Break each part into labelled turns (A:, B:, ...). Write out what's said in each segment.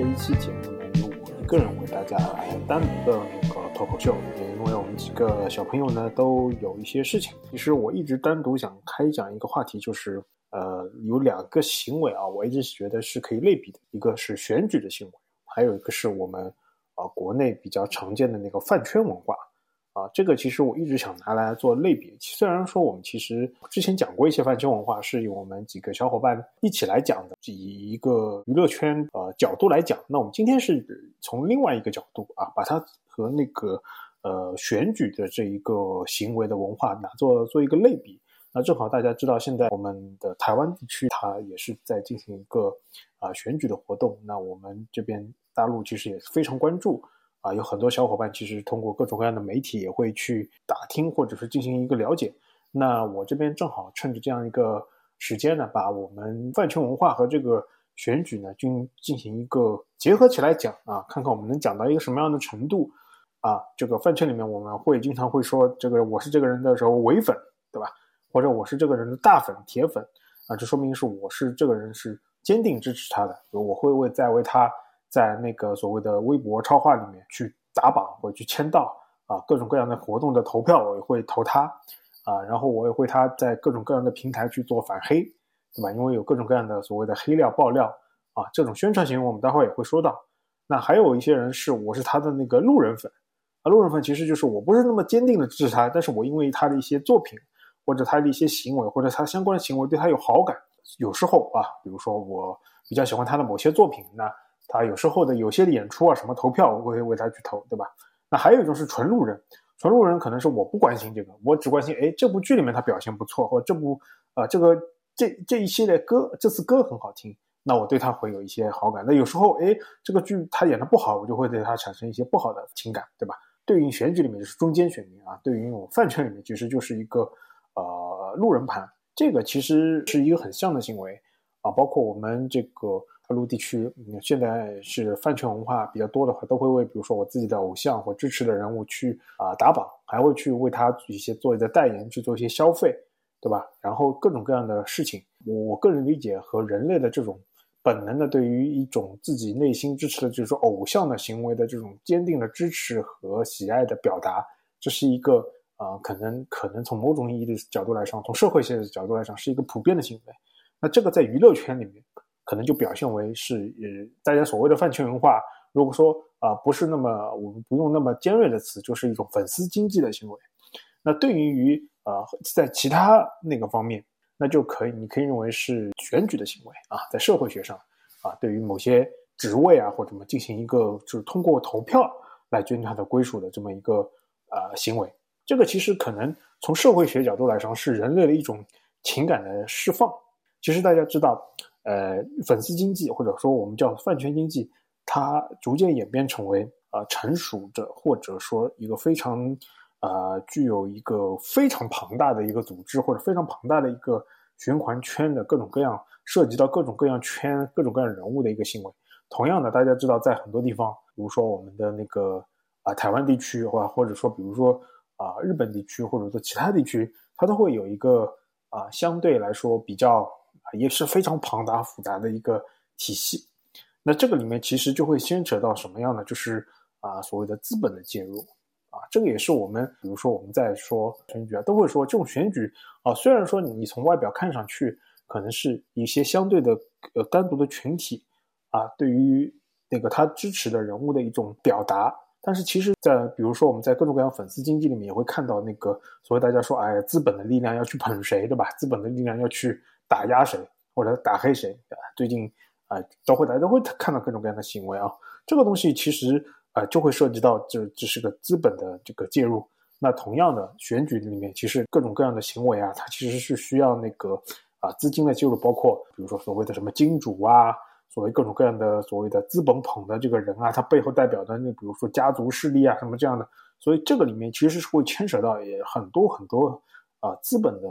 A: 这一期节目呢，由我一个人为大家来单独的那个脱口秀，因为我们几个小朋友呢都有一些事情。其实我一直单独想开讲一个话题，就是呃有两个行为啊，我一直觉得是可以类比的，一个是选举的行为，还有一个是我们啊国内比较常见的那个饭圈文化。啊，这个其实我一直想拿来做类比。虽然说我们其实之前讲过一些饭圈文化，是由我们几个小伙伴一起来讲的，以一个娱乐圈呃角度来讲。那我们今天是从另外一个角度啊，把它和那个呃选举的这一个行为的文化拿做做一个类比。那正好大家知道，现在我们的台湾地区它也是在进行一个啊选举的活动。那我们这边大陆其实也非常关注。啊，有很多小伙伴其实通过各种各样的媒体也会去打听或者是进行一个了解。那我这边正好趁着这样一个时间呢，把我们饭圈文化和这个选举呢进进行一个结合起来讲啊，看看我们能讲到一个什么样的程度啊。这个饭圈里面我们会经常会说这个我是这个人的时候伪粉，对吧？或者我是这个人的大粉铁粉啊，这说明是我是这个人是坚定支持他的，我会为在为他。在那个所谓的微博超话里面去打榜或者去签到啊，各种各样的活动的投票我也会投他啊，然后我也会他在各种各样的平台去做反黑，对吧？因为有各种各样的所谓的黑料爆料啊，这种宣传行为我们待会儿也会说到。那还有一些人是我是他的那个路人粉啊，路人粉其实就是我不是那么坚定的支持他，但是我因为他的一些作品或者他的一些行为或者他相关的行为对他有好感，有时候啊，比如说我比较喜欢他的某些作品，那。他有时候的有些演出啊，什么投票我会为他去投，对吧？那还有一种是纯路人，纯路人可能是我不关心这个，我只关心哎这部剧里面他表现不错，或这部啊这个这这一系列歌这次歌很好听，那我对他会有一些好感。那有时候哎这个剧他演的不好，我就会对他产生一些不好的情感，对吧？对应选举里面就是中间选民啊，对于我饭圈里面其实就是一个呃路人盘，这个其实是一个很像的行为啊，包括我们这个。大陆地区，现在是饭圈文化比较多的话，都会为比如说我自己的偶像或支持的人物去啊打榜，还会去为他一些做一些代言，去做一些消费，对吧？然后各种各样的事情，我我个人理解和人类的这种本能的对于一种自己内心支持的，就是说偶像的行为的这种坚定的支持和喜爱的表达，这是一个啊，可能可能从某种意义的角度来上，从社会学的角度来上，是一个普遍的行为。那这个在娱乐圈里面。可能就表现为是呃，大家所谓的饭圈文化。如果说啊，不是那么我们不用那么尖锐的词，就是一种粉丝经济的行为。那对于于呃，在其他那个方面，那就可以，你可以认为是选举的行为啊，在社会学上啊，对于某些职位啊或者什么进行一个就是通过投票来决定他的归属的这么一个呃行为。这个其实可能从社会学角度来说，是人类的一种情感的释放。其实大家知道。呃，粉丝经济或者说我们叫饭圈经济，它逐渐演变成为呃成熟着或者说一个非常呃具有一个非常庞大的一个组织或者非常庞大的一个循环圈的各种各样涉及到各种各样圈各种各样人物的一个行为。同样的，大家知道在很多地方，比如说我们的那个啊台湾地区或或者说比如说啊日本地区或者说其他地区，它都会有一个啊相对来说比较。也是非常庞大复杂的一个体系，那这个里面其实就会牵扯到什么样的，就是啊所谓的资本的介入啊，这个也是我们比如说我们在说选举啊，都会说这种选举啊，虽然说你从外表看上去可能是一些相对的呃单独的群体啊，对于那个他支持的人物的一种表达，但是其实，在比如说我们在各种各样粉丝经济里面也会看到那个所谓大家说哎资本的力量要去捧谁对吧？资本的力量要去。打压谁或者打黑谁啊？最近啊，都会大家都会看到各种各样的行为啊。这个东西其实啊，就会涉及到这这是个资本的这个介入。那同样的选举里面，其实各种各样的行为啊，它其实是需要那个啊资金的介入，包括比如说所谓的什么金主啊，所谓各种各样的所谓的资本捧的这个人啊，他背后代表的那比如说家族势力啊什么这样的。所以这个里面其实是会牵扯到也很多很多啊资本的。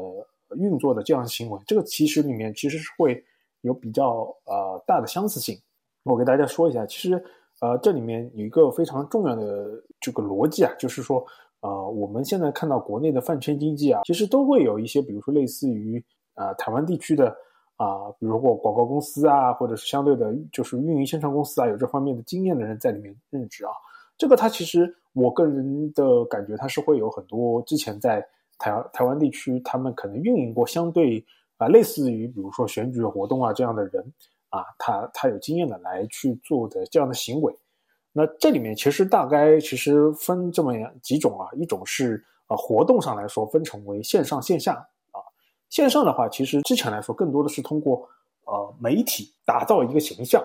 A: 运作的这样的行为，这个其实里面其实是会有比较呃大的相似性。我给大家说一下，其实呃这里面有一个非常重要的这个逻辑啊，就是说呃我们现在看到国内的饭圈经济啊，其实都会有一些，比如说类似于呃台湾地区的啊，比如说广告公司啊，或者是相对的，就是运营宣传公司啊，有这方面的经验的人在里面任职啊。这个他其实我个人的感觉，他是会有很多之前在台台湾地区，他们可能运营过相对啊类似于比如说选举活动啊这样的人啊，他他有经验的来去做的这样的行为。那这里面其实大概其实分这么几种啊，一种是啊活动上来说分成为线上线下啊，线上的话其实之前来说更多的是通过呃媒体打造一个形象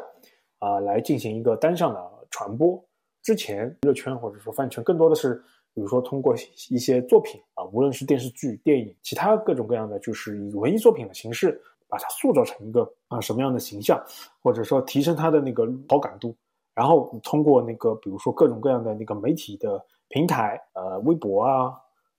A: 啊来进行一个单向的传播。之前热圈或者说饭圈更多的是，比如说通过一些作品啊，无论是电视剧、电影，其他各种各样的，就是以文艺作品的形式，把它塑造成一个啊什么样的形象，或者说提升它的那个好感度，然后通过那个比如说各种各样的那个媒体的平台，呃，微博啊，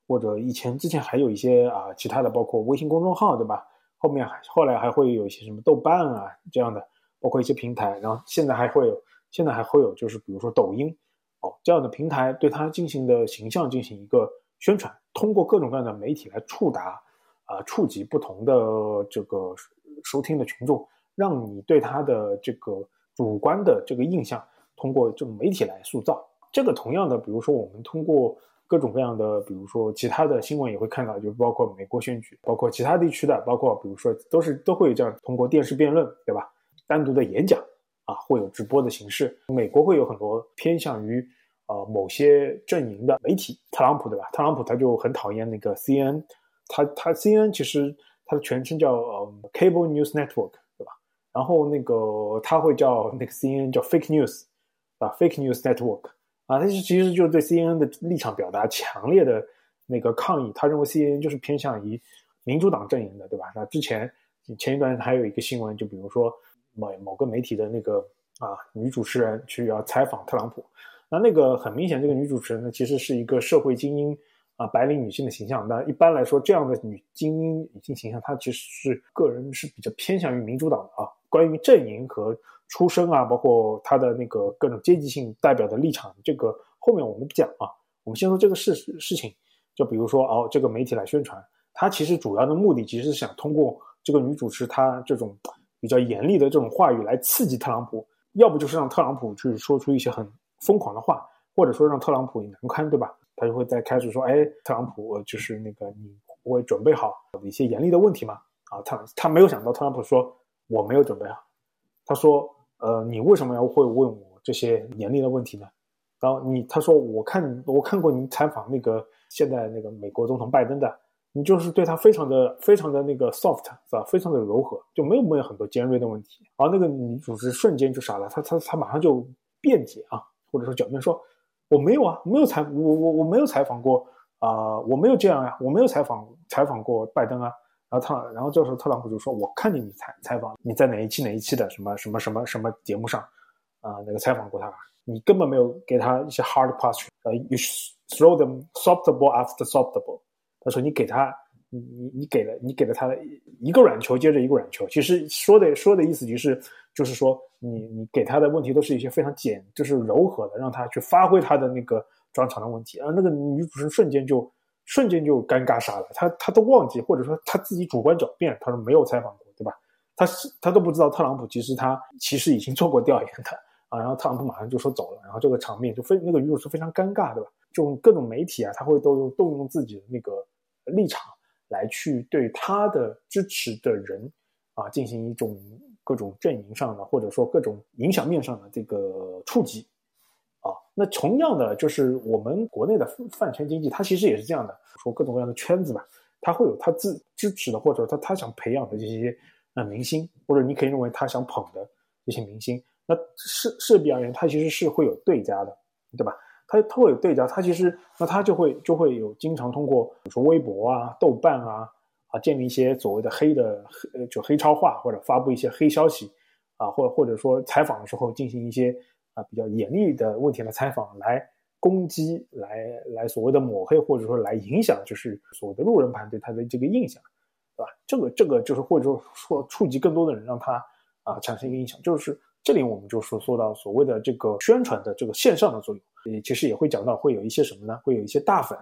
A: 或者以前之前还有一些啊其他的，包括微信公众号，对吧？后面后来还会有一些什么豆瓣啊这样的，包括一些平台，然后现在还会有。现在还会有，就是比如说抖音，哦这样的平台对它进行的形象进行一个宣传，通过各种各样的媒体来触达，啊触及不同的这个收听的群众，让你对它的这个主观的这个印象通过这种媒体来塑造。这个同样的，比如说我们通过各种各样的，比如说其他的新闻也会看到，就包括美国选举，包括其他地区的，包括比如说都是都会这样通过电视辩论，对吧？单独的演讲。啊，会有直播的形式。美国会有很多偏向于呃某些阵营的媒体，特朗普对吧？特朗普他就很讨厌那个 CNN，他他 CNN 其实它的全称叫呃 Cable News Network 对吧？然后那个他会叫那个 CNN 叫 Fake News 啊，Fake News Network 啊，他其实就是对 CNN 的立场表达强烈的那个抗议。他认为 CNN 就是偏向于民主党阵营的，对吧？那之前前一段还有一个新闻，就比如说。某某个媒体的那个啊女主持人去要采访特朗普，那那个很明显，这个女主持人呢其实是一个社会精英啊白领女性的形象。那一般来说，这样的女精英女性形象，她其实是个人是比较偏向于民主党的啊。关于阵营和出身啊，包括她的那个各种阶级性代表的立场，这个后面我们讲啊。我们先说这个事事情，就比如说哦，这个媒体来宣传，她其实主要的目的其实是想通过这个女主持她这种。比较严厉的这种话语来刺激特朗普，要不就是让特朗普去说出一些很疯狂的话，或者说让特朗普难堪，对吧？他就会在开始说：“哎，特朗普，就是那个你会准备好一些严厉的问题吗？”啊，他他没有想到特朗普说我没有准备好，他说：“呃，你为什么要会问我这些严厉的问题呢？”然后你他说：“我看我看过你采访那个现在那个美国总统拜登的。”你就是对他非常的非常的那个 soft 是吧？非常的柔和，就没有没有很多尖锐的问题。而那个女主持瞬间就傻了，她她她马上就辩解啊，或者说狡辩说我没有啊，没有采我我我没有采访过啊，我没有这样呀，我没有采访采访过拜登啊。然后特然后这时候特朗普就说，我看见你采采访你在哪一期哪一期的什么什么什么什么节目上啊那个采访过他，你根本没有给他一些 hard question，呃，you throw them soft ball after soft ball。他说：“你给他，你你你给了你给了他一个软球接着一个软球，其实说的说的意思就是，就是说你你给他的问题都是一些非常简，就是柔和的，让他去发挥他的那个专长的问题。而那个女主持人瞬间就瞬间就尴尬傻了，他他都忘记，或者说他自己主观狡辩，他说没有采访过，对吧？他是他都不知道特朗普其实他其实已经做过调研的啊。然后特朗普马上就说走了，然后这个场面就非那个女主持非常尴尬，对吧？就各种媒体啊，他会都用动用自己的那个。立场来去对他的支持的人啊进行一种各种阵营上的或者说各种影响面上的这个触及啊，那同样的就是我们国内的饭圈经济，它其实也是这样的，说各种各样的圈子吧，它会有他自支持的或者他他想培养的这些呃明星，或者你可以认为他想捧的这些明星，那势势必而言，他其实是会有对家的，对吧？他他会有对家，他其实那他就会就会有经常通过比如说微博啊、豆瓣啊啊建立一些所谓的黑的黑就黑超话或者发布一些黑消息啊，或或者说采访的时候进行一些啊比较严厉的问题的采访来攻击来来所谓的抹黑或者说来影响就是所谓的路人盘对他的这个印象，对吧？这个这个就是或者说说触及更多的人，让他啊产生一个影响，就是这里我们就说说到所谓的这个宣传的这个线上的作用。也其实也会讲到会有一些什么呢？会有一些大粉，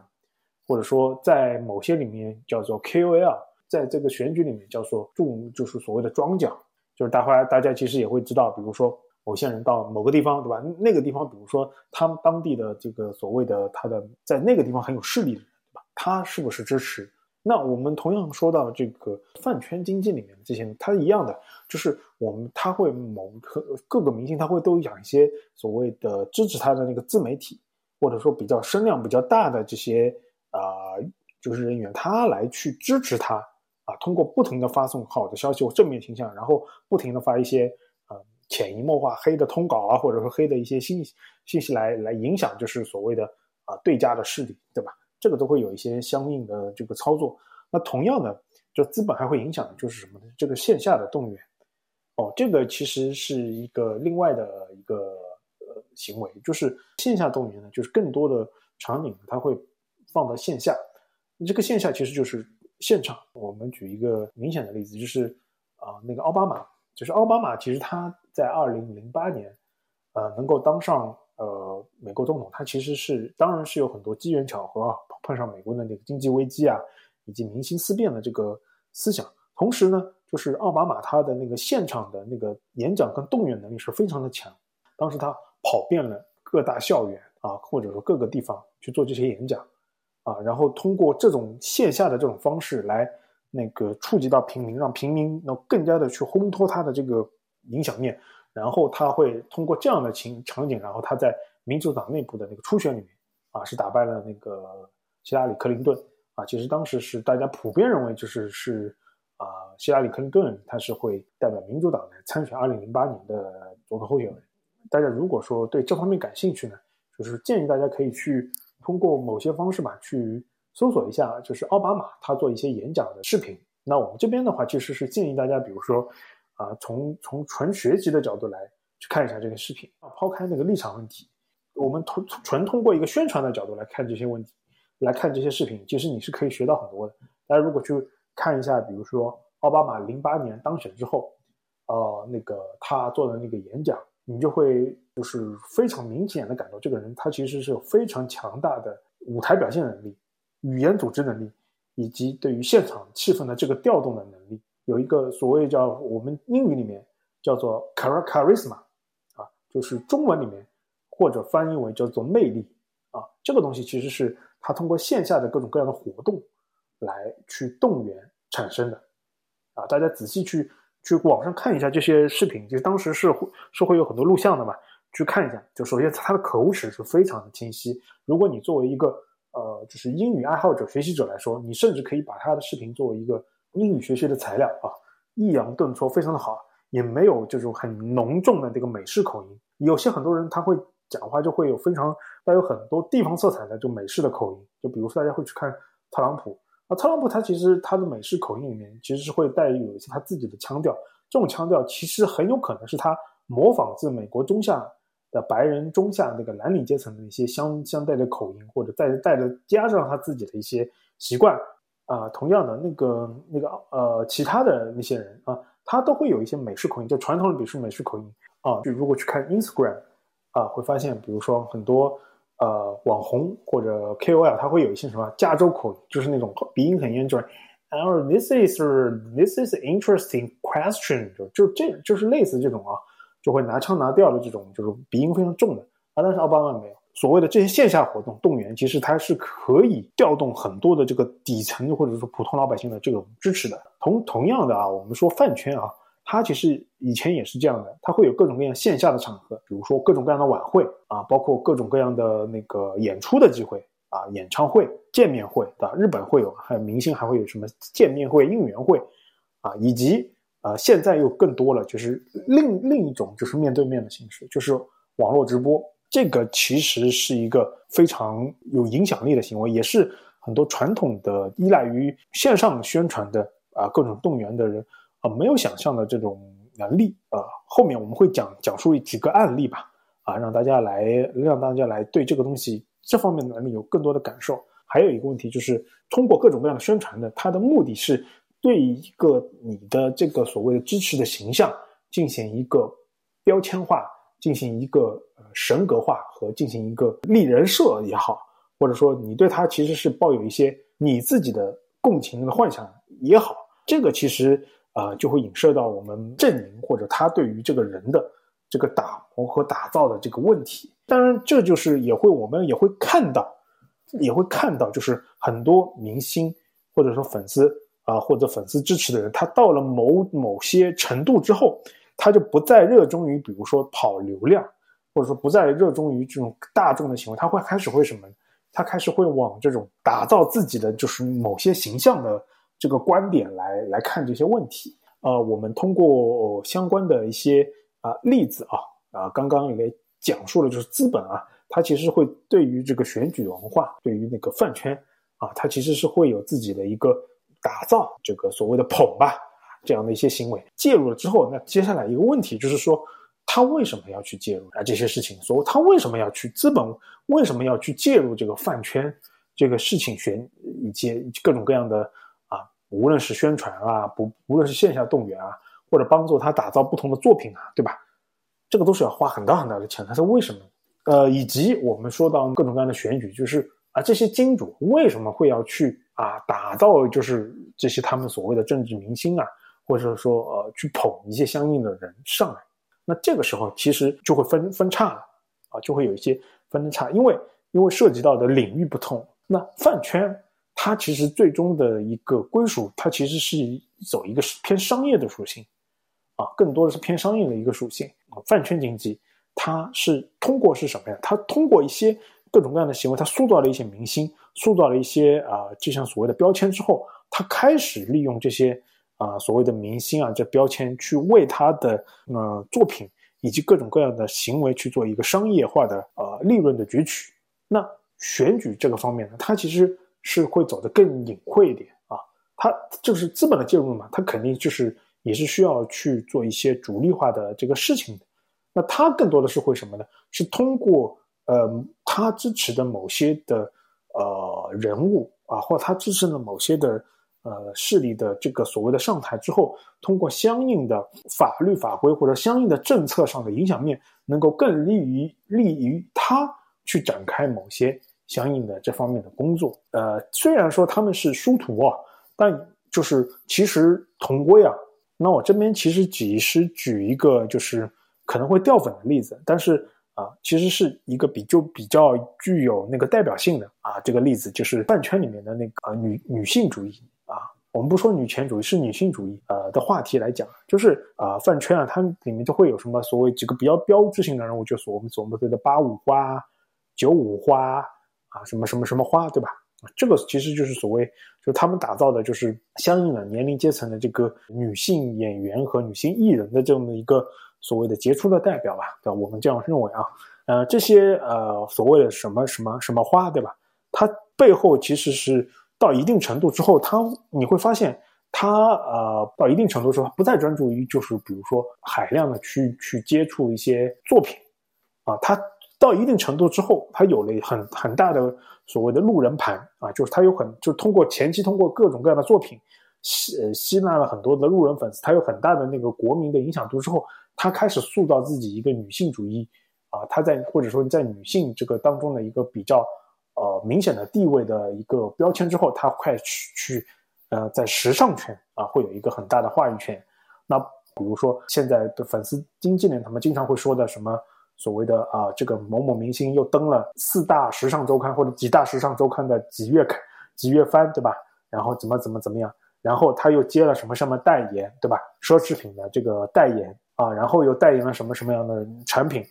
A: 或者说在某些里面叫做 KOL 在这个选举里面叫做重，就是所谓的庄奖，就是大家大家其实也会知道，比如说某些人到某个地方，对吧？那个地方，比如说他们当地的这个所谓的他的在那个地方很有势力的人，对吧？他是不是支持？那我们同样说到这个饭圈经济里面的这些，它一样的，就是我们他会某个各个明星他会都养一些所谓的支持他的那个自媒体，或者说比较声量比较大的这些啊，就是人员，他来去支持他啊，通过不停的发送好的消息或正面形象，然后不停的发一些呃潜移默化黑的通稿啊，或者说黑的一些信信息来来影响，就是所谓的啊对家的势力，对吧？这个都会有一些相应的这个操作。那同样的，就资本还会影响的就是什么呢？这个线下的动员。哦，这个其实是一个另外的一个呃行为，就是线下动员呢，就是更多的场景它会放到线下。这个线下其实就是现场。我们举一个明显的例子，就是啊，那个奥巴马，就是奥巴马其实他在二零零八年，呃，能够当上。呃，美国总统他其实是当然是有很多机缘巧合啊，碰上美国的那个经济危机啊，以及民心思变的这个思想。同时呢，就是奥巴马他的那个现场的那个演讲跟动员能力是非常的强。当时他跑遍了各大校园啊，或者说各个地方去做这些演讲啊，然后通过这种线下的这种方式来那个触及到平民，让平民能更加的去烘托他的这个影响面。然后他会通过这样的情场景，然后他在民主党内部的那个初选里面，啊，是打败了那个希拉里·克林顿，啊，其实当时是大家普遍认为就是是啊，希拉里·克林顿他是会代表民主党来参选二零零八年的总统候选人。大家如果说对这方面感兴趣呢，就是建议大家可以去通过某些方式吧，去搜索一下，就是奥巴马他做一些演讲的视频。那我们这边的话，其实是建议大家，比如说。啊，从从纯学习的角度来去看一下这个视频啊，抛开那个立场问题，我们通纯通过一个宣传的角度来看这些问题，来看这些视频，其实你是可以学到很多的。大家如果去看一下，比如说奥巴马零八年当选之后，呃，那个他做的那个演讲，你就会就是非常明显的感到这个人他其实是有非常强大的舞台表现能力、语言组织能力，以及对于现场气氛的这个调动的能力。有一个所谓叫我们英语里面叫做 charisma，啊，就是中文里面或者翻译为叫做魅力。啊，这个东西其实是他通过线下的各种各样的活动来去动员产生的。啊，大家仔细去去网上看一下这些视频，其实当时是会是会有很多录像的嘛，去看一下，就首先他的口齿是非常的清晰，如果你作为一个呃就是英语爱好者学习者来说，你甚至可以把他的视频作为一个。英语学习的材料。啊，抑扬顿挫非常的好，也没有这种很浓重的这个美式口音。有些很多人他会讲话就会有非常带有很多地方色彩的就美式的口音，就比如说大家会去看特朗普啊，特朗普他其实他的美式口音里面其实是会带有一些他自己的腔调，这种腔调其实很有可能是他模仿自美国中下的白人中下那个蓝领阶层的一些相相带的口音，或者再带着加上他自己的一些习惯。啊，同样的那个那个呃，其他的那些人啊，他都会有一些美式口音，就传统的美式美式口音啊。就如果去看 Instagram 啊，会发现，比如说很多呃网红或者 KOL，他会有一些什么加州口音，就是那种鼻音很严重。然后 This is this is interesting question，就就这就是类似这种啊，就会拿腔拿调的这种，就是鼻音非常重的啊。但是奥巴马没有。所谓的这些线下活动动员，其实它是可以调动很多的这个底层或者说普通老百姓的这种支持的。同同样的啊，我们说饭圈啊，它其实以前也是这样的，它会有各种各样线下的场合，比如说各种各样的晚会啊，包括各种各样的那个演出的机会啊，演唱会、见面会的，日本会有，还有明星还会有什么见面会、应援会啊，以及啊，现在又更多了，就是另另一种就是面对面的形式，就是网络直播。这个其实是一个非常有影响力的行为，也是很多传统的依赖于线上宣传的啊各种动员的人啊没有想象的这种能力啊。后面我们会讲讲述几个案例吧，啊，让大家来让大家来对这个东西这方面的能力有更多的感受。还有一个问题就是通过各种各样的宣传的，它的目的是对一个你的这个所谓的支持的形象进行一个标签化，进行一个。神格化和进行一个立人设也好，或者说你对他其实是抱有一些你自己的共情的幻想也好，这个其实啊就会影射到我们阵营或者他对于这个人的这个打磨和打造的这个问题。当然，这就是也会我们也会看到，也会看到，就是很多明星或者说粉丝啊或者粉丝支持的人，他到了某某些程度之后，他就不再热衷于比如说跑流量。或者说不再热衷于这种大众的行为，他会开始会什么？他开始会往这种打造自己的就是某些形象的这个观点来来看这些问题。呃，我们通过相关的一些啊例子啊啊，刚刚也讲述了，就是资本啊，它其实会对于这个选举文化，对于那个饭圈啊，它其实是会有自己的一个打造，这个所谓的捧吧这样的一些行为介入了之后，那接下来一个问题就是说。他为什么要去介入啊？这些事情，所他为什么要去资本为什么要去介入这个饭圈这个事情，选以及各种各样的，无论是宣传啊，不无论是线下动员啊，或者帮助他打造不同的作品啊，对吧？这个都是要花很大很大的钱。他是为什么？呃，以及我们说到各种各样的选举，就是啊，这些金主为什么会要去啊打造，就是这些他们所谓的政治明星啊，或者说呃去捧一些相应的人上来。那这个时候其实就会分分叉了啊，就会有一些分叉，因为因为涉及到的领域不同。那饭圈它其实最终的一个归属，它其实是走一个偏商业的属性啊，更多的是偏商业的一个属性啊。饭圈经济它是通过是什么呀？它通过一些各种各样的行为，它塑造了一些明星，塑造了一些啊，就像所谓的标签之后，它开始利用这些。啊，所谓的明星啊，这标签去为他的呃作品以及各种各样的行为去做一个商业化的呃利润的攫取。那选举这个方面呢，它其实是会走得更隐晦一点啊。它就是资本的介入嘛，它肯定就是也是需要去做一些主力化的这个事情的。那它更多的是会什么呢？是通过呃他支持的某些的呃人物啊，或他支持的某些的。呃，势力的这个所谓的上台之后，通过相应的法律法规或者相应的政策上的影响面，能够更利于利于他去展开某些相应的这方面的工作。呃，虽然说他们是殊途啊，但就是其实同归啊。那我这边其实只是举一个就是可能会掉粉的例子，但是啊，其实是一个比就比较具有那个代表性的啊，这个例子就是饭圈里面的那个女女性主义啊。我们不说女权主义，是女性主义，呃的话题来讲，就是啊饭圈啊，它里面就会有什么所谓几个比较标志性的人物，就是我们所谓的八五花、九五花啊，什么什么什么花，对吧？这个其实就是所谓，就他们打造的就是相应的年龄阶层的这个女性演员和女性艺人的这么一个所谓的杰出的代表吧，对吧？我们这样认为啊，呃，这些呃所谓的什么什么什么花，对吧？它背后其实是。到一定程度之后，它你会发现，它呃，到一定程度之后，不再专注于就是比如说海量的去去接触一些作品，啊，它到一定程度之后，他有了很很大的所谓的路人盘啊，就是他有很就通过前期通过各种各样的作品吸呃吸纳了很多的路人粉丝，他有很大的那个国民的影响度之后，他开始塑造自己一个女性主义啊，他在或者说在女性这个当中的一个比较。呃，明显的地位的一个标签之后，他快去去，呃，在时尚圈啊，会有一个很大的话语权。那比如说现在的粉丝经纪人，他们经常会说的什么所谓的啊，这个某某明星又登了四大时尚周刊或者几大时尚周刊的几月刊、几月番，对吧？然后怎么怎么怎么样，然后他又接了什么什么代言，对吧？奢侈品的这个代言啊，然后又代言了什么什么样的产品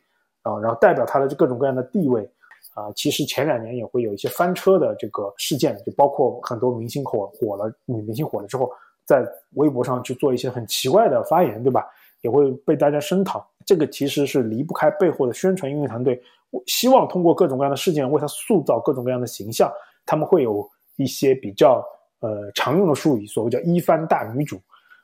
A: 啊，然后代表他的各种各样的地位。啊，其实前两年也会有一些翻车的这个事件，就包括很多明星火火了，女明星火了之后，在微博上去做一些很奇怪的发言，对吧？也会被大家声讨。这个其实是离不开背后的宣传运营团队，希望通过各种各样的事件为他塑造各种各样的形象。他们会有一些比较呃常用的术语，所谓叫一番大女主，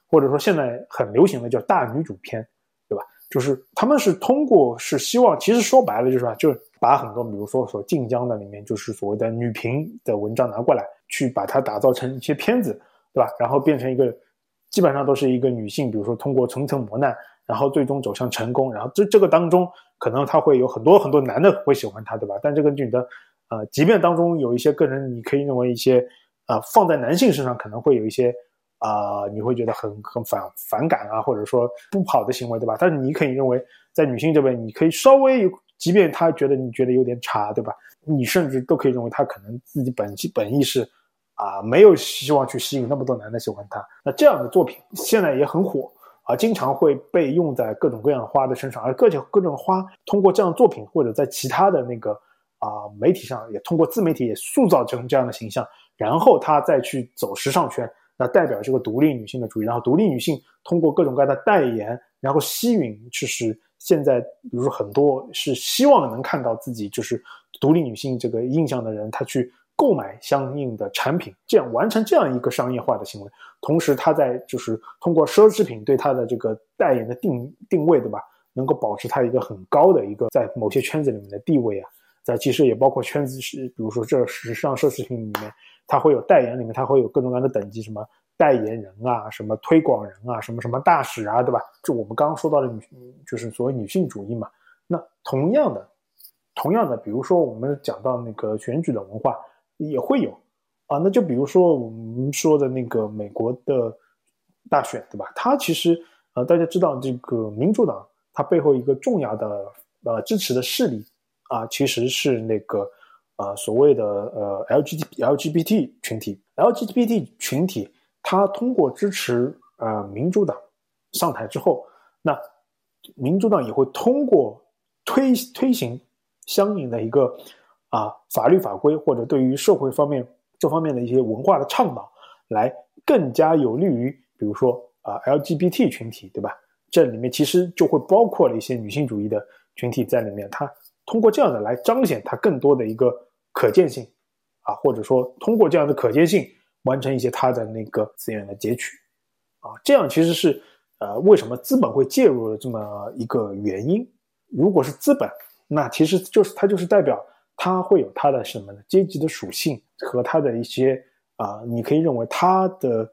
A: 或者说现在很流行的叫大女主片，对吧？就是他们是通过是希望，其实说白了就是吧，就是。把很多，比如说所晋江的里面，就是所谓的女频的文章拿过来，去把它打造成一些片子，对吧？然后变成一个，基本上都是一个女性，比如说通过层层磨难，然后最终走向成功。然后这这个当中，可能他会有很多很多男的会喜欢她，对吧？但这个女的，呃，即便当中有一些个人，你可以认为一些，呃，放在男性身上可能会有一些啊，你会觉得很很反反感啊，或者说不好的行为，对吧？但是你可以认为，在女性这边，你可以稍微，即便他觉得你觉得有点差，对吧？你甚至都可以认为她可能自己本本意是啊，没有希望去吸引那么多男的喜欢她。那这样的作品现在也很火啊，经常会被用在各种各样花的身上，而各种各种花通过这样的作品或者在其他的那个啊媒体上，也通过自媒体也塑造成这样的形象，然后她再去走时尚圈。那代表这个独立女性的主义，然后独立女性通过各种各样的代言，然后吸引，就是现在比如说很多是希望能看到自己就是独立女性这个印象的人，他去购买相应的产品，这样完成这样一个商业化的行为。同时，他在就是通过奢侈品对他的这个代言的定定位，对吧？能够保持他一个很高的一个在某些圈子里面的地位啊。在其实也包括圈子是，比如说这时尚奢侈品里面。它会有代言，里面它会有各种各样的等级，什么代言人啊，什么推广人啊，什么什么大使啊，对吧？就我们刚刚说到的女，就是所谓女性主义嘛。那同样的，同样的，比如说我们讲到那个选举的文化也会有啊。那就比如说我们说的那个美国的大选，对吧？它其实呃，大家知道这个民主党它背后一个重要的呃支持的势力啊，其实是那个。啊，所谓的呃 LGBT LGBT 群体，LGBT 群体，它通过支持呃民主党上台之后，那民主党也会通过推推行相应的一个啊法律法规，或者对于社会方面这方面的一些文化的倡导，来更加有利于，比如说啊 LGBT 群体，对吧？这里面其实就会包括了一些女性主义的群体在里面，他通过这样的来彰显他更多的一个。可见性，啊，或者说通过这样的可见性完成一些它的那个资源的截取，啊，这样其实是呃为什么资本会介入的这么一个原因。如果是资本，那其实就是它就是代表它会有它的什么呢？阶级的属性和它的一些啊，你可以认为它的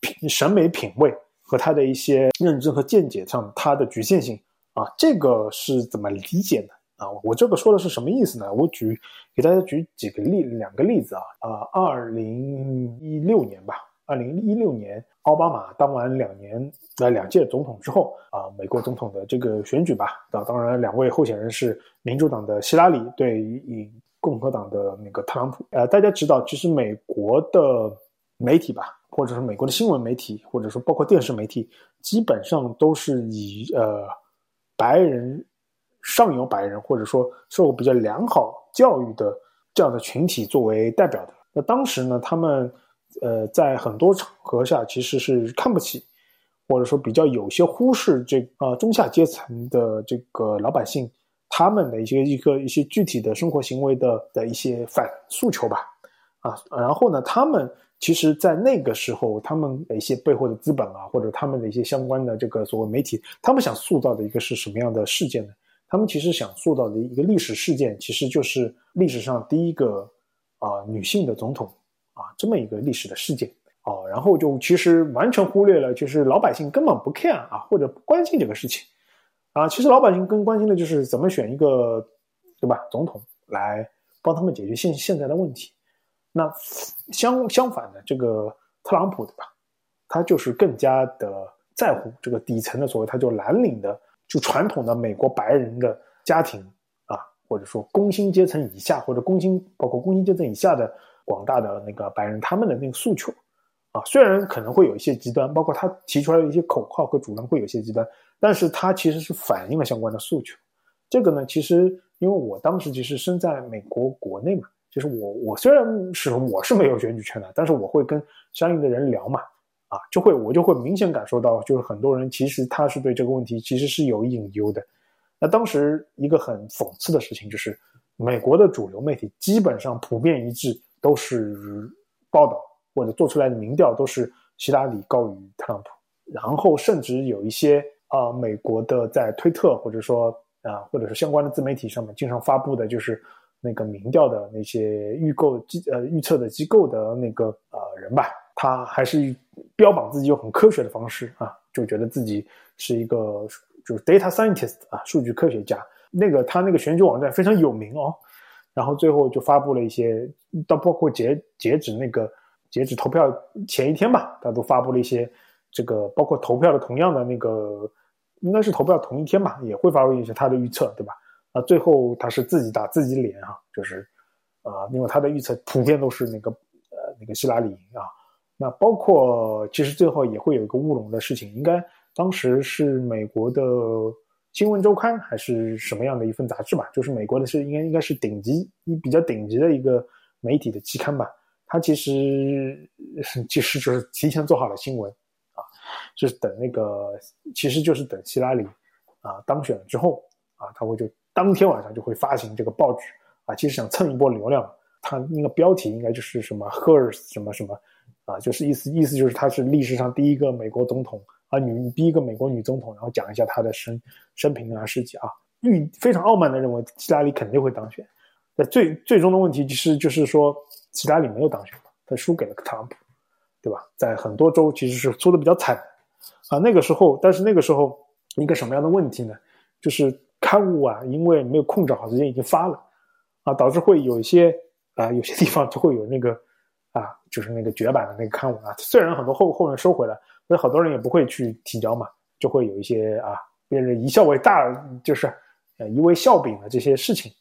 A: 品审美品味和它的一些认知和见解上它的局限性啊，这个是怎么理解呢？啊，我这个说的是什么意思呢？我举给大家举几个例，两个例子啊。啊，二零一六年吧，二零一六年奥巴马当完两年呃两届总统之后啊，美国总统的这个选举吧，啊，当然两位候选人是民主党的希拉里对于共和党的那个特朗普。呃，大家知道，其实美国的媒体吧，或者是美国的新闻媒体，或者说包括电视媒体，基本上都是以呃白人。上有白人，或者说受比较良好教育的这样的群体作为代表的，那当时呢，他们呃在很多场合下其实是看不起，或者说比较有些忽视这呃中下阶层的这个老百姓他们的一些一个一些具体的生活行为的的一些反诉求吧，啊，然后呢，他们其实，在那个时候，他们的一些背后的资本啊，或者他们的一些相关的这个所谓媒体，他们想塑造的一个是什么样的事件呢？他们其实想塑造的一个历史事件，其实就是历史上第一个啊女性的总统啊这么一个历史的事件哦，然后就其实完全忽略了，就是老百姓根本不 care 啊或者不关心这个事情啊，其实老百姓更关心的就是怎么选一个对吧总统来帮他们解决现现在的问题。那相相反的，这个特朗普对吧，他就是更加的在乎这个底层的所谓他就蓝领的。就传统的美国白人的家庭啊，或者说工薪阶层以下，或者工薪包括工薪阶层以下的广大的那个白人，他们的那个诉求啊，虽然可能会有一些极端，包括他提出来的一些口号和主张会有些极端，但是他其实是反映了相关的诉求。这个呢，其实因为我当时其实身在美国国内嘛，就是我我虽然是我是没有选举权的，但是我会跟相应的人聊嘛。啊，就会我就会明显感受到，就是很多人其实他是对这个问题其实是有隐忧的。那当时一个很讽刺的事情就是，美国的主流媒体基本上普遍一致，都是报道或者做出来的民调都是希拉里高于特朗普。然后甚至有一些啊，美国的在推特或者说啊，或者是相关的自媒体上面经常发布的就是那个民调的那些预购机呃预测的机构的那个呃人吧。他还是标榜自己用很科学的方式啊，就觉得自己是一个就是 data scientist 啊，数据科学家。那个他那个选举网站非常有名哦，然后最后就发布了一些，到包括截截止那个截止投票前一天吧，他都发布了一些这个，包括投票的同样的那个，应该是投票同一天吧，也会发布一些他的预测，对吧？啊，最后他是自己打自己脸哈，就是啊，因为他的预测普遍都是那个呃那个希拉里啊。那包括其实最后也会有一个乌龙的事情，应该当时是美国的新闻周刊还是什么样的一份杂志吧？就是美国的是应该应该是顶级一比较顶级的一个媒体的期刊吧。他其实 其实就是提前做好了新闻，啊，就是等那个，其实就是等希拉里啊当选了之后啊，他会就当天晚上就会发行这个报纸啊，其实想蹭一波流量。他那个标题应该就是什么 “Hers” 什么什么啊，就是意思意思就是他是历史上第一个美国总统啊，女第一个美国女总统，然后讲一下她的生生平啊事迹啊，预非常傲慢的认为希拉里肯定会当选。那最最终的问题其实就是说。希拉里没有当选他输给了特朗普，对吧？在很多州其实是输的比较惨啊。那个时候，但是那个时候一个什么样的问题呢？就是刊物啊，因为没有控制好时间已经发了啊，导致会有一些啊，有些地方就会有那个啊，就是那个绝版的那个刊物啊。虽然很多后后面收回来，那好多人也不会去提交嘛，就会有一些啊，别人一笑为大，就是呃一为笑柄的这些事情。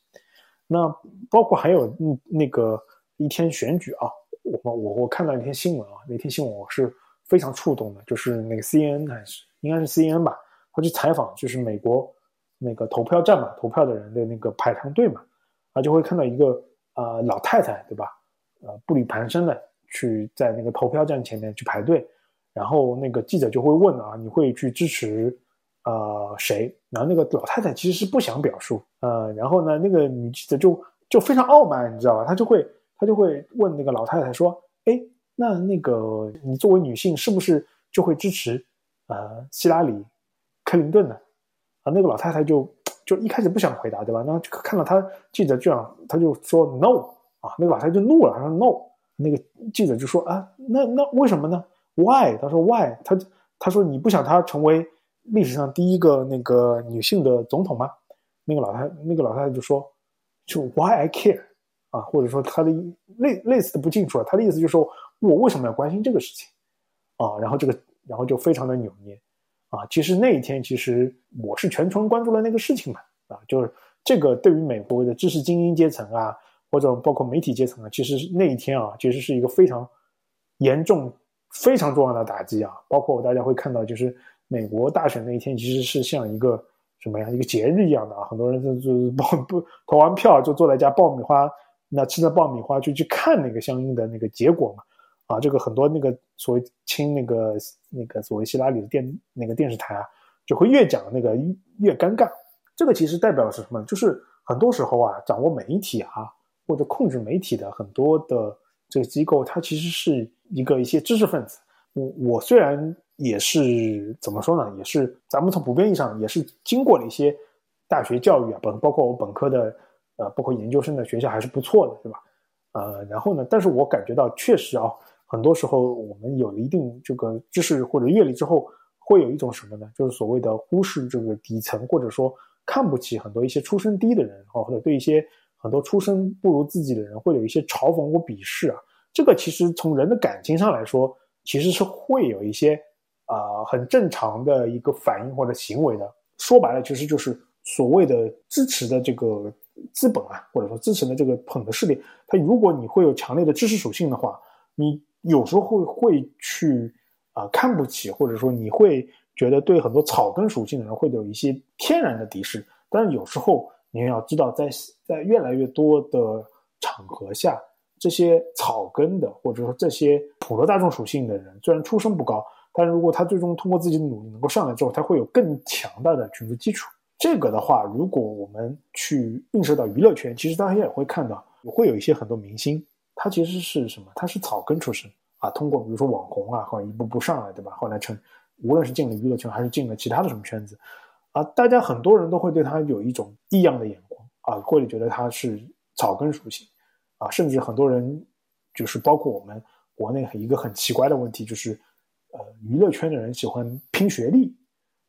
A: 那包括还有嗯那个。一天选举啊，我我我看到一篇新闻啊，那天新闻我是非常触动的，就是那个 C N 还是应该是 C N 吧，他去采访就是美国那个投票站嘛，投票的人的那个排长队嘛，啊就会看到一个啊老太太对吧，呃步履蹒跚的去在那个投票站前面去排队，然后那个记者就会问啊，你会去支持呃谁？然后那个老太太其实是不想表述，呃，然后呢那个女记者就就非常傲慢，你知道吧？她就会。他就会问那个老太太说：“哎，那那个你作为女性是不是就会支持呃希拉里克林顿呢？”啊，那个老太太就就一开始不想回答，对吧？那看到他记者这样，他就说 “no” 啊，那个老太太就怒了，他说 “no”。那个记者就说：“啊，那那为什么呢？Why？” 他说：“Why？” 他他说：“你不想她成为历史上第一个那个女性的总统吗？”那个老太那个老太太就说：“就 Why I care？” 啊，或者说他的类类似的不清楚了，他的意思就是说我为什么要关心这个事情啊？然后这个，然后就非常的扭捏啊。其实那一天，其实我是全程关注了那个事情嘛啊，就是这个对于美国的知识精英阶层啊，或者包括媒体阶层啊，其实那一天啊，其实是一个非常严重、非常重要的打击啊。包括大家会看到，就是美国大选那一天，其实是像一个什么样一个节日一样的啊，很多人就就爆不投完票就坐在家爆米花。那吃着爆米花就去看那个相应的那个结果嘛，啊，这个很多那个所谓亲那个那个所谓希拉里的电那个电视台啊，就会越讲那个越尴尬。这个其实代表的是什么？就是很多时候啊，掌握媒体啊或者控制媒体的很多的这个机构，它其实是一个一些知识分子。我我虽然也是怎么说呢，也是咱们从普遍意义上也是经过了一些大学教育啊，本包括我本科的。呃，包括研究生的学校还是不错的，对吧？呃，然后呢，但是我感觉到确实啊，很多时候我们有了一定这个知识或者阅历之后，会有一种什么呢？就是所谓的忽视这个底层，或者说看不起很多一些出身低的人啊，或者对一些很多出身不如自己的人，会有一些嘲讽或鄙视啊。这个其实从人的感情上来说，其实是会有一些啊很正常的一个反应或者行为的。说白了，其实就是所谓的支持的这个。资本啊，或者说支持的这个捧的势力，它如果你会有强烈的知识属性的话，你有时候会会去啊看不起，或者说你会觉得对很多草根属性的人会有一些天然的敌视。但是有时候你要知道，在在越来越多的场合下，这些草根的或者说这些普罗大众属性的人，虽然出身不高，但如果他最终通过自己的努力能够上来之后，他会有更强大的群众基础。这个的话，如果我们去映射到娱乐圈，其实大家也会看到，会有一些很多明星，他其实是什么？他是草根出身啊，通过比如说网红啊，或者一步步上来，对吧？后来成，无论是进了娱乐圈，还是进了其他的什么圈子，啊，大家很多人都会对他有一种异样的眼光啊，或者觉得他是草根属性啊，甚至很多人就是包括我们国内一个很奇怪的问题，就是呃，娱乐圈的人喜欢拼学历。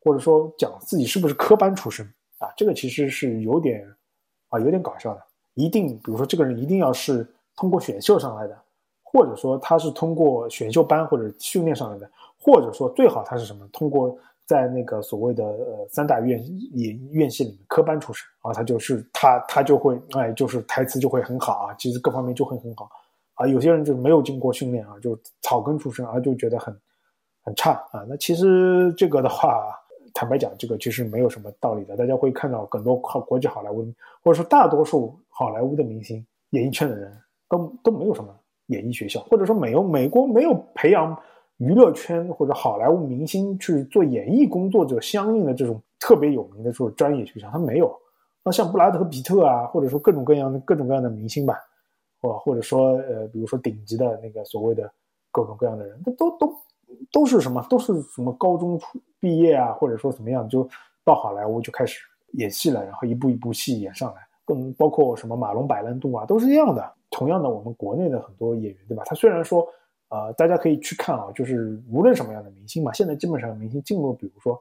A: 或者说讲自己是不是科班出身啊？这个其实是有点啊，有点搞笑的。一定，比如说这个人一定要是通过选秀上来的，或者说他是通过选秀班或者训练上来的，或者说最好他是什么？通过在那个所谓的呃三大院演院系里面科班出身啊，他就是他他就会哎，就是台词就会很好啊，其实各方面就会很好啊。有些人就没有经过训练啊，就草根出身啊，就觉得很很差啊。那其实这个的话，坦白讲，这个其实没有什么道理的。大家会看到很多靠国际好莱坞，或者说大多数好莱坞的明星，演艺圈的人都都没有什么。演艺学校，或者说没有美国没有培养娱乐圈或者好莱坞明星去做演艺工作者相应的这种特别有名的这种专业学校，他没有。那像布拉德·皮特啊，或者说各种各样的各种各样的明星吧，或或者说呃，比如说顶级的那个所谓的各种各样的人，都都都都是什么？都是什么高中出毕业啊，或者说怎么样就到好莱坞就开始演戏了，然后一步一部戏演上来。更包括什么马龙·白兰度啊，都是这样的。同样的，我们国内的很多演员，对吧？他虽然说，呃，大家可以去看啊，就是无论什么样的明星嘛，现在基本上明星进入，比如说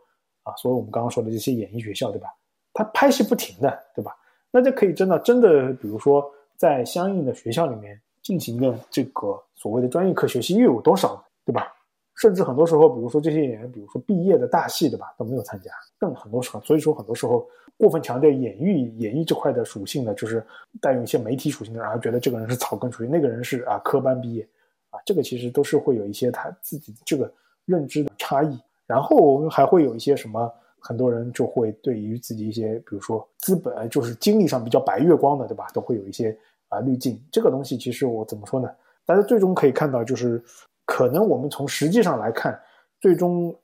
A: 啊，所以我们刚刚说的这些演艺学校，对吧？他拍戏不停的，对吧？那就可以真的真的，比如说在相应的学校里面进行的这个所谓的专业课学习又有多少，对吧？甚至很多时候，比如说这些演员，比如说毕业的大戏，对吧，都没有参加。更很多时候，所以说很多时候过分强调演艺演艺这块的属性呢，就是带有一些媒体属性的，然后觉得这个人是草根属性，那个人是啊科班毕业，啊，这个其实都是会有一些他自己这个认知的差异。然后我们还会有一些什么，很多人就会对于自己一些，比如说资本，就是经历上比较白月光的，对吧，都会有一些啊滤镜。这个东西其实我怎么说呢？大家最终可以看到就是。可能我们从实际上来看，最终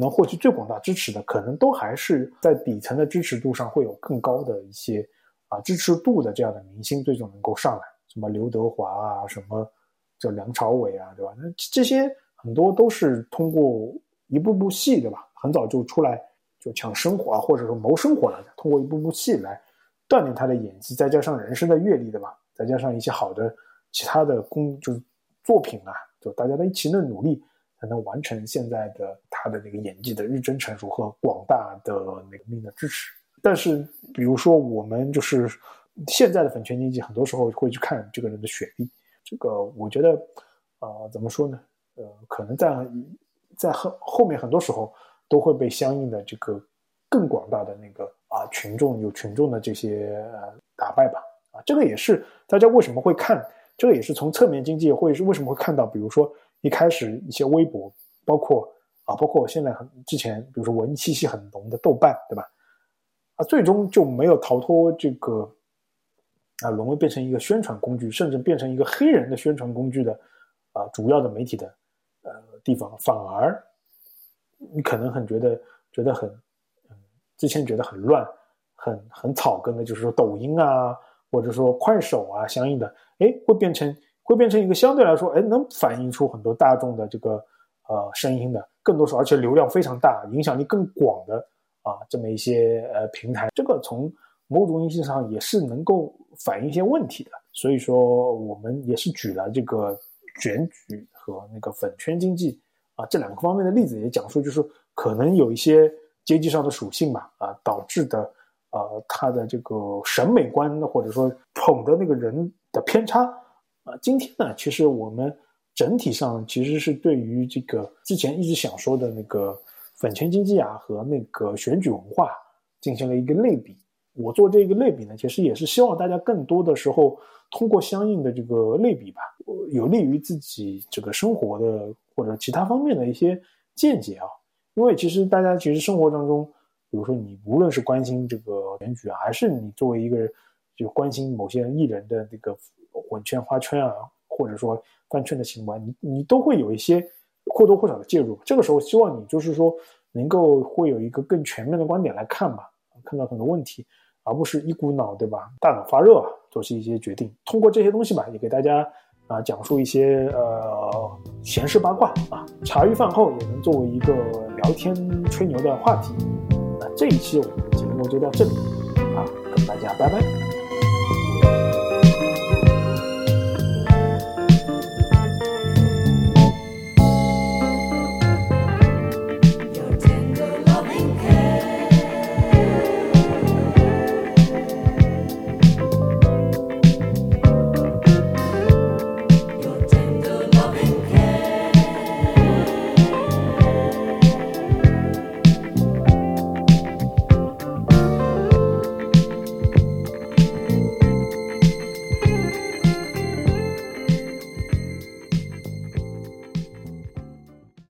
A: 能获取最广大支持的，可能都还是在底层的支持度上会有更高的一些啊支持度的这样的明星，最终能够上来，什么刘德华啊，什么叫梁朝伟啊，对吧？那这些很多都是通过一部部戏，对吧？很早就出来就抢生活啊，或者说谋生活了，通过一部部戏来锻炼他的演技，再加上人生的阅历，对吧？再加上一些好的其他的工就是作品啊。就大家的一起的努力，才能完成现在的他的那个演技的日臻成熟和广大的那个命的支持。但是，比如说我们就是现在的粉圈经济，很多时候会去看这个人的学历。这个我觉得，呃，怎么说呢？呃，可能在在后后面很多时候都会被相应的这个更广大的那个啊群众有群众的这些呃打败吧。啊，这个也是大家为什么会看。这个也是从侧面经济会是为什么会看到，比如说一开始一些微博，包括啊，包括现在很之前，比如说文艺气息很浓的豆瓣，对吧？啊，最终就没有逃脱这个啊，沦为变成一个宣传工具，甚至变成一个黑人的宣传工具的啊，主要的媒体的呃地方，反而你可能很觉得觉得很嗯，之前觉得很乱、很很草根的，就是说抖音啊。或者说快手啊，相应的，哎，会变成会变成一个相对来说，哎，能反映出很多大众的这个呃声音的，更多是而且流量非常大、影响力更广的啊这么一些呃平台，这个从某种意义上也是能够反映一些问题的。所以说，我们也是举了这个选举和那个粉圈经济啊这两个方面的例子，也讲述就是可能有一些阶级上的属性吧，啊导致的。呃，他的这个审美观，或者说捧的那个人的偏差，啊，今天呢，其实我们整体上其实是对于这个之前一直想说的那个粉圈经济啊和那个选举文化进行了一个类比。我做这个类比呢，其实也是希望大家更多的时候通过相应的这个类比吧，有利于自己这个生活的或者其他方面的一些见解啊。因为其实大家其实生活当中。比如说，你无论是关心这个选举啊，还是你作为一个就关心某些艺人的这个混圈、花圈啊，或者说饭圈的行为，你你都会有一些或多或少的介入。这个时候，希望你就是说能够会有一个更全面的观点来看吧，看到很多问题，而不是一股脑对吧？大脑发热啊，做出一些决定。通过这些东西吧，也给大家啊讲述一些呃闲事八卦啊，茶余饭后也能作为一个聊天吹牛的话题。那这一期我们的节目就到这里，啊，跟大家拜拜。